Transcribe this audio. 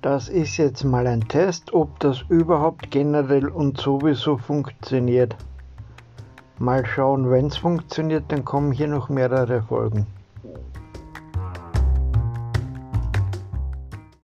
Das ist jetzt mal ein Test, ob das überhaupt generell und sowieso funktioniert. Mal schauen, wenn es funktioniert, dann kommen hier noch mehrere Folgen.